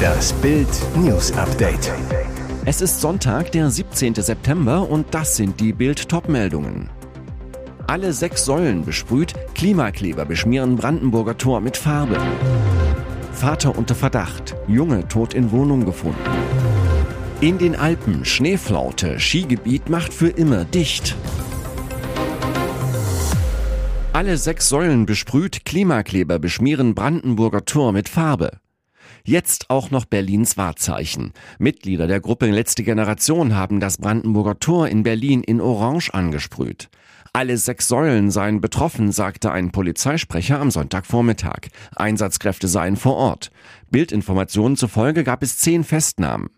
Das Bild News Update. Es ist Sonntag, der 17. September und das sind die Bild Topmeldungen. Alle sechs Säulen besprüht, Klimakleber beschmieren Brandenburger Tor mit Farbe. Vater unter Verdacht, Junge tot in Wohnung gefunden. In den Alpen Schneeflaute, Skigebiet macht für immer dicht. Alle sechs Säulen besprüht, Klimakleber beschmieren Brandenburger Tor mit Farbe. Jetzt auch noch Berlins Wahrzeichen. Mitglieder der Gruppe Letzte Generation haben das Brandenburger Tor in Berlin in Orange angesprüht. Alle sechs Säulen seien betroffen, sagte ein Polizeisprecher am Sonntagvormittag. Einsatzkräfte seien vor Ort. Bildinformationen zufolge gab es zehn Festnahmen.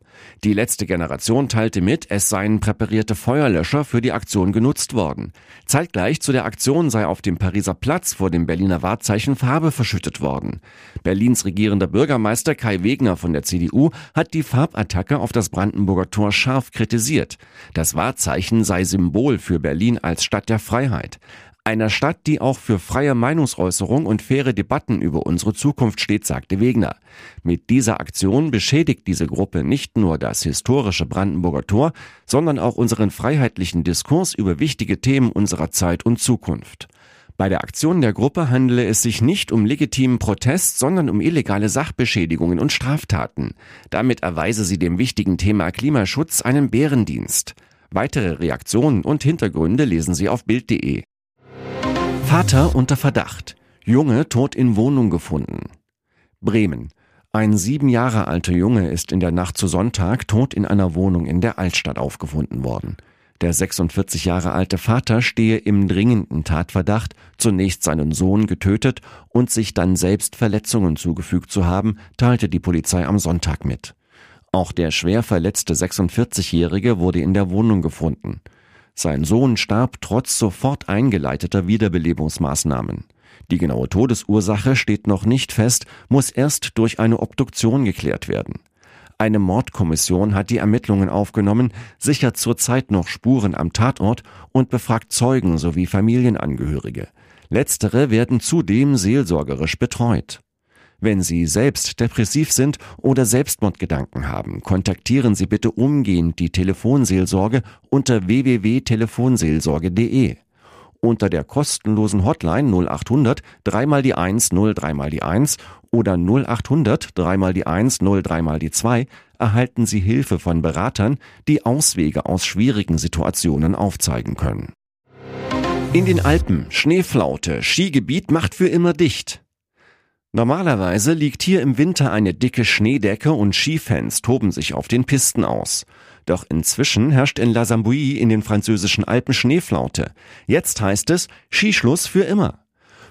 Die letzte Generation teilte mit, es seien präparierte Feuerlöscher für die Aktion genutzt worden. Zeitgleich zu der Aktion sei auf dem Pariser Platz vor dem Berliner Wahrzeichen Farbe verschüttet worden. Berlins regierender Bürgermeister Kai Wegner von der CDU hat die Farbattacke auf das Brandenburger Tor scharf kritisiert. Das Wahrzeichen sei Symbol für Berlin als Stadt der Freiheit. Einer Stadt, die auch für freie Meinungsäußerung und faire Debatten über unsere Zukunft steht, sagte Wegner. Mit dieser Aktion beschädigt diese Gruppe nicht nur das historische Brandenburger Tor, sondern auch unseren freiheitlichen Diskurs über wichtige Themen unserer Zeit und Zukunft. Bei der Aktion der Gruppe handele es sich nicht um legitimen Protest, sondern um illegale Sachbeschädigungen und Straftaten. Damit erweise sie dem wichtigen Thema Klimaschutz einen Bärendienst. Weitere Reaktionen und Hintergründe lesen Sie auf Bild.de. Vater unter Verdacht. Junge tot in Wohnung gefunden. Bremen. Ein sieben Jahre alter Junge ist in der Nacht zu Sonntag tot in einer Wohnung in der Altstadt aufgefunden worden. Der 46 Jahre alte Vater stehe im dringenden Tatverdacht, zunächst seinen Sohn getötet und sich dann selbst Verletzungen zugefügt zu haben, teilte die Polizei am Sonntag mit. Auch der schwer verletzte 46-Jährige wurde in der Wohnung gefunden. Sein Sohn starb trotz sofort eingeleiteter Wiederbelebungsmaßnahmen. Die genaue Todesursache steht noch nicht fest, muss erst durch eine Obduktion geklärt werden. Eine Mordkommission hat die Ermittlungen aufgenommen, sichert zurzeit noch Spuren am Tatort und befragt Zeugen sowie Familienangehörige. Letztere werden zudem seelsorgerisch betreut. Wenn Sie selbst depressiv sind oder Selbstmordgedanken haben, kontaktieren Sie bitte umgehend die Telefonseelsorge unter www.telefonseelsorge.de. Unter der kostenlosen Hotline 0800 3 mal die 1 0 3 mal die 1 oder 0800 3 mal die 1 0 3 mal die 2 erhalten Sie Hilfe von Beratern, die Auswege aus schwierigen Situationen aufzeigen können. In den Alpen Schneeflaute, Skigebiet macht für immer dicht. Normalerweise liegt hier im Winter eine dicke Schneedecke und Skifans toben sich auf den Pisten aus. Doch inzwischen herrscht in La Zambouille in den französischen Alpen Schneeflaute. Jetzt heißt es Skischluss für immer.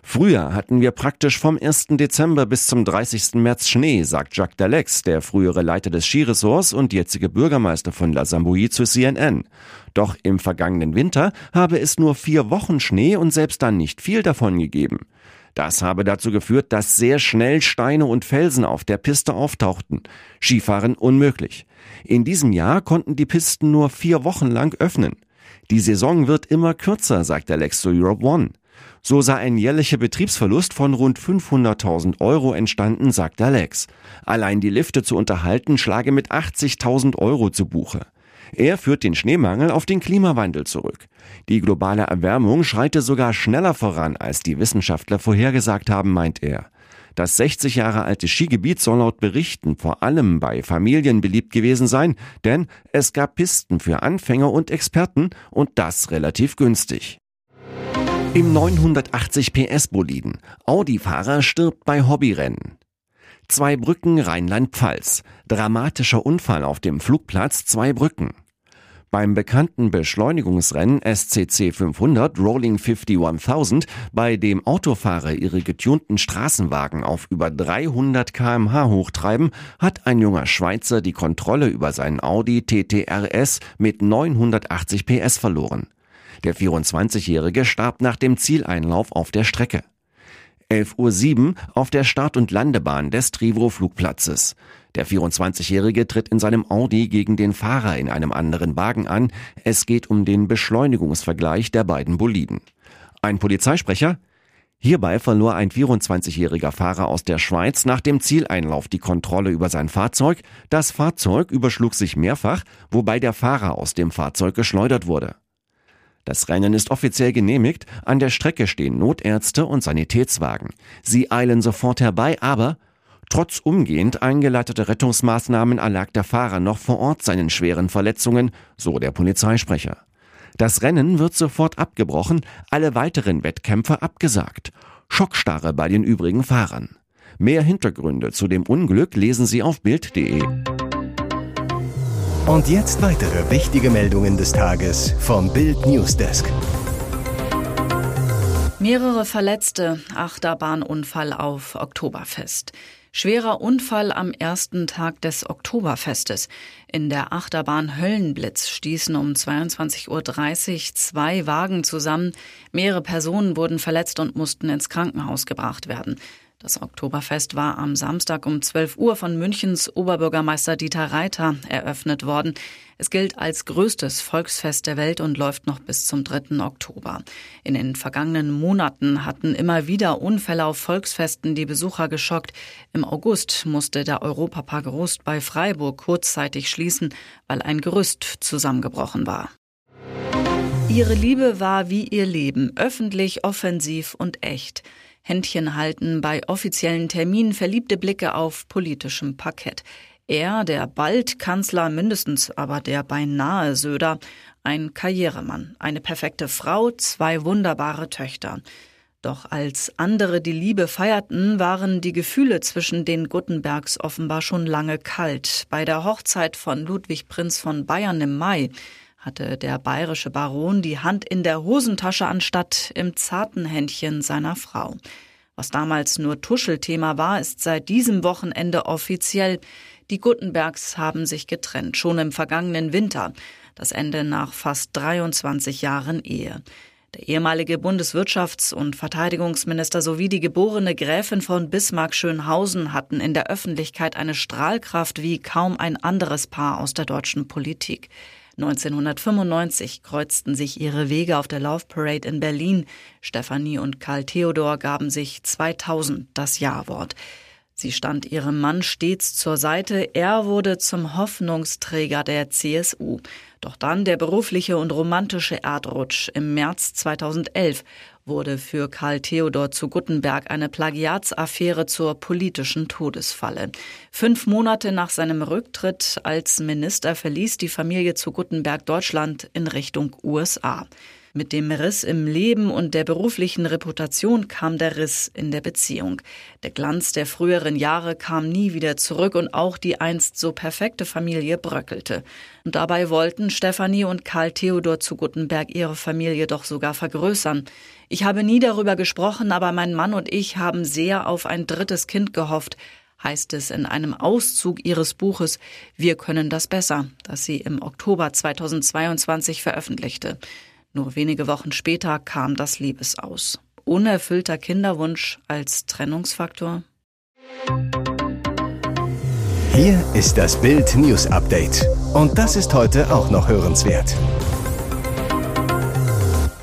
Früher hatten wir praktisch vom 1. Dezember bis zum 30. März Schnee, sagt Jacques Dalex, der frühere Leiter des Skiresorts und jetzige Bürgermeister von La Zambouille zu CNN. Doch im vergangenen Winter habe es nur vier Wochen Schnee und selbst dann nicht viel davon gegeben. Das habe dazu geführt, dass sehr schnell Steine und Felsen auf der Piste auftauchten. Skifahren unmöglich. In diesem Jahr konnten die Pisten nur vier Wochen lang öffnen. Die Saison wird immer kürzer, sagt der Lex to Europe One. So sei ein jährlicher Betriebsverlust von rund 500.000 Euro entstanden, sagt der Lex. Allein die Lifte zu unterhalten schlage mit 80.000 Euro zu Buche. Er führt den Schneemangel auf den Klimawandel zurück. Die globale Erwärmung schreite sogar schneller voran, als die Wissenschaftler vorhergesagt haben, meint er. Das 60 Jahre alte Skigebiet soll laut Berichten vor allem bei Familien beliebt gewesen sein, denn es gab Pisten für Anfänger und Experten und das relativ günstig. Im 980 PS Boliden. Audi-Fahrer stirbt bei Hobbyrennen. Zwei Brücken Rheinland-Pfalz. Dramatischer Unfall auf dem Flugplatz Zwei Brücken. Beim bekannten Beschleunigungsrennen SCC 500 Rolling 50 1000, bei dem Autofahrer ihre getunten Straßenwagen auf über 300 kmh hochtreiben, hat ein junger Schweizer die Kontrolle über seinen Audi TTRS mit 980 PS verloren. Der 24-Jährige starb nach dem Zieleinlauf auf der Strecke. 11.07 Uhr auf der Start- und Landebahn des Trivro-Flugplatzes. Der 24-Jährige tritt in seinem Audi gegen den Fahrer in einem anderen Wagen an. Es geht um den Beschleunigungsvergleich der beiden Boliden. Ein Polizeisprecher? Hierbei verlor ein 24-jähriger Fahrer aus der Schweiz nach dem Zieleinlauf die Kontrolle über sein Fahrzeug. Das Fahrzeug überschlug sich mehrfach, wobei der Fahrer aus dem Fahrzeug geschleudert wurde. Das Rennen ist offiziell genehmigt, an der Strecke stehen Notärzte und Sanitätswagen. Sie eilen sofort herbei, aber trotz umgehend eingeleiteter Rettungsmaßnahmen erlag der Fahrer noch vor Ort seinen schweren Verletzungen, so der Polizeisprecher. Das Rennen wird sofort abgebrochen, alle weiteren Wettkämpfe abgesagt. Schockstarre bei den übrigen Fahrern. Mehr Hintergründe zu dem Unglück lesen Sie auf Bild.de. Und jetzt weitere wichtige Meldungen des Tages vom Bild Newsdesk. Mehrere Verletzte, Achterbahnunfall auf Oktoberfest. Schwerer Unfall am ersten Tag des Oktoberfestes. In der Achterbahn Höllenblitz stießen um 22.30 Uhr zwei Wagen zusammen. Mehrere Personen wurden verletzt und mussten ins Krankenhaus gebracht werden. Das Oktoberfest war am Samstag um 12 Uhr von Münchens Oberbürgermeister Dieter Reiter eröffnet worden. Es gilt als größtes Volksfest der Welt und läuft noch bis zum 3. Oktober. In den vergangenen Monaten hatten immer wieder Unfälle auf Volksfesten die Besucher geschockt. Im August musste der Europapark Rust bei Freiburg kurzzeitig schließen, weil ein Gerüst zusammengebrochen war. Ihre Liebe war wie ihr Leben, öffentlich, offensiv und echt. Händchen halten bei offiziellen Terminen, verliebte Blicke auf politischem Parkett. Er, der bald Kanzler, mindestens aber der beinahe Söder, ein Karrieremann, eine perfekte Frau, zwei wunderbare Töchter. Doch als andere die Liebe feierten, waren die Gefühle zwischen den Guttenbergs offenbar schon lange kalt. Bei der Hochzeit von Ludwig Prinz von Bayern im Mai hatte der bayerische Baron die Hand in der Hosentasche anstatt im zarten Händchen seiner Frau. Was damals nur Tuschelthema war, ist seit diesem Wochenende offiziell. Die Guttenbergs haben sich getrennt, schon im vergangenen Winter. Das Ende nach fast 23 Jahren Ehe. Der ehemalige Bundeswirtschafts- und Verteidigungsminister sowie die geborene Gräfin von Bismarck-Schönhausen hatten in der Öffentlichkeit eine Strahlkraft wie kaum ein anderes Paar aus der deutschen Politik. 1995 kreuzten sich ihre Wege auf der Love Parade in Berlin. Stefanie und Karl Theodor gaben sich 2000 das Ja-Wort. Sie stand ihrem Mann stets zur Seite. Er wurde zum Hoffnungsträger der CSU. Doch dann der berufliche und romantische Erdrutsch. Im März 2011 wurde für Karl Theodor zu Guttenberg eine Plagiatsaffäre zur politischen Todesfalle. Fünf Monate nach seinem Rücktritt als Minister verließ die Familie zu Guttenberg Deutschland in Richtung USA. Mit dem Riss im Leben und der beruflichen Reputation kam der Riss in der Beziehung. Der Glanz der früheren Jahre kam nie wieder zurück und auch die einst so perfekte Familie bröckelte. Und dabei wollten Stefanie und Karl Theodor zu Guttenberg ihre Familie doch sogar vergrößern. Ich habe nie darüber gesprochen, aber mein Mann und ich haben sehr auf ein drittes Kind gehofft, heißt es in einem Auszug ihres Buches Wir können das besser, das sie im Oktober 2022 veröffentlichte. Nur wenige Wochen später kam das Liebesaus. Unerfüllter Kinderwunsch als Trennungsfaktor? Hier ist das Bild News Update. Und das ist heute auch noch hörenswert.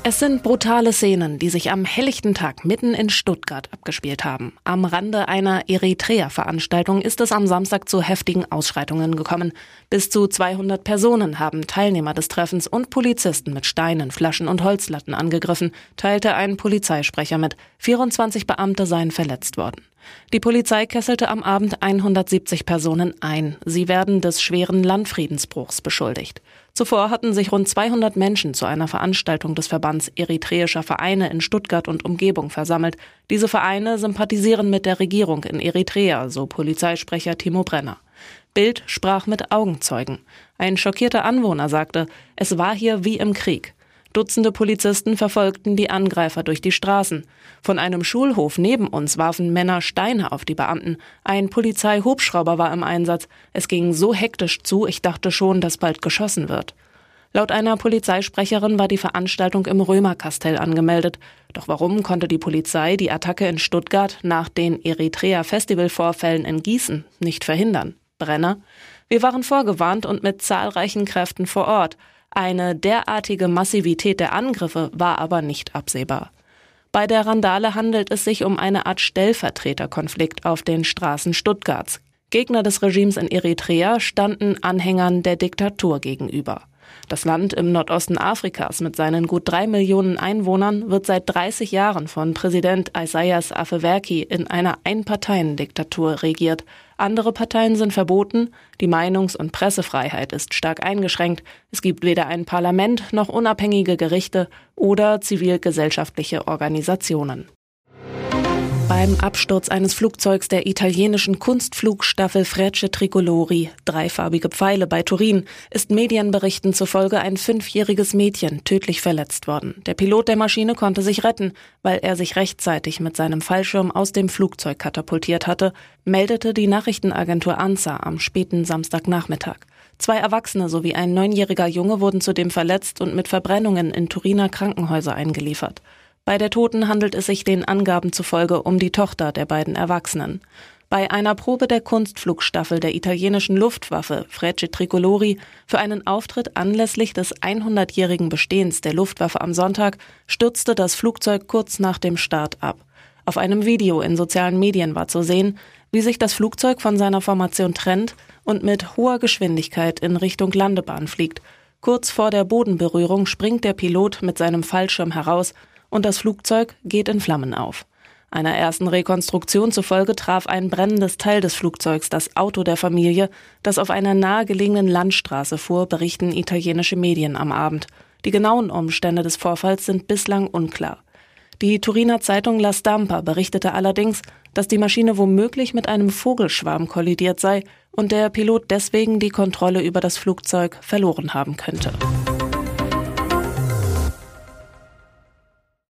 Es sind brutale Szenen, die sich am helllichten Tag mitten in Stuttgart abgespielt haben. Am Rande einer Eritrea-Veranstaltung ist es am Samstag zu heftigen Ausschreitungen gekommen. Bis zu 200 Personen haben Teilnehmer des Treffens und Polizisten mit Steinen, Flaschen und Holzlatten angegriffen, teilte ein Polizeisprecher mit. 24 Beamte seien verletzt worden. Die Polizei kesselte am Abend 170 Personen ein. Sie werden des schweren Landfriedensbruchs beschuldigt. Zuvor hatten sich rund 200 Menschen zu einer Veranstaltung des Verbands Eritreischer Vereine in Stuttgart und Umgebung versammelt. Diese Vereine sympathisieren mit der Regierung in Eritrea, so Polizeisprecher Timo Brenner. Bild sprach mit Augenzeugen. Ein schockierter Anwohner sagte, es war hier wie im Krieg. Dutzende Polizisten verfolgten die Angreifer durch die Straßen. Von einem Schulhof neben uns warfen Männer Steine auf die Beamten. Ein Polizeihubschrauber war im Einsatz. Es ging so hektisch zu, ich dachte schon, dass bald geschossen wird. Laut einer Polizeisprecherin war die Veranstaltung im Römerkastell angemeldet. Doch warum konnte die Polizei die Attacke in Stuttgart nach den Eritrea-Festivalvorfällen in Gießen nicht verhindern? Brenner? Wir waren vorgewarnt und mit zahlreichen Kräften vor Ort. Eine derartige Massivität der Angriffe war aber nicht absehbar. Bei der Randale handelt es sich um eine Art Stellvertreterkonflikt auf den Straßen Stuttgarts. Gegner des Regimes in Eritrea standen Anhängern der Diktatur gegenüber. Das Land im Nordosten Afrikas mit seinen gut drei Millionen Einwohnern wird seit 30 Jahren von Präsident Isaias Afewerki in einer Einparteiendiktatur regiert. Andere Parteien sind verboten, die Meinungs- und Pressefreiheit ist stark eingeschränkt, es gibt weder ein Parlament noch unabhängige Gerichte oder zivilgesellschaftliche Organisationen. Beim Absturz eines Flugzeugs der italienischen Kunstflugstaffel Frecce Tricolori, dreifarbige Pfeile bei Turin, ist Medienberichten zufolge ein fünfjähriges Mädchen tödlich verletzt worden. Der Pilot der Maschine konnte sich retten, weil er sich rechtzeitig mit seinem Fallschirm aus dem Flugzeug katapultiert hatte, meldete die Nachrichtenagentur ANSA am späten Samstagnachmittag. Zwei Erwachsene sowie ein neunjähriger Junge wurden zudem verletzt und mit Verbrennungen in Turiner Krankenhäuser eingeliefert. Bei der Toten handelt es sich den Angaben zufolge um die Tochter der beiden Erwachsenen. Bei einer Probe der Kunstflugstaffel der italienischen Luftwaffe Frecce Tricolori für einen Auftritt anlässlich des 100-jährigen Bestehens der Luftwaffe am Sonntag stürzte das Flugzeug kurz nach dem Start ab. Auf einem Video in sozialen Medien war zu sehen, wie sich das Flugzeug von seiner Formation trennt und mit hoher Geschwindigkeit in Richtung Landebahn fliegt. Kurz vor der Bodenberührung springt der Pilot mit seinem Fallschirm heraus und das Flugzeug geht in Flammen auf. Einer ersten Rekonstruktion zufolge traf ein brennendes Teil des Flugzeugs das Auto der Familie, das auf einer nahegelegenen Landstraße fuhr, berichten italienische Medien am Abend. Die genauen Umstände des Vorfalls sind bislang unklar. Die Turiner Zeitung La Stampa berichtete allerdings, dass die Maschine womöglich mit einem Vogelschwarm kollidiert sei und der Pilot deswegen die Kontrolle über das Flugzeug verloren haben könnte.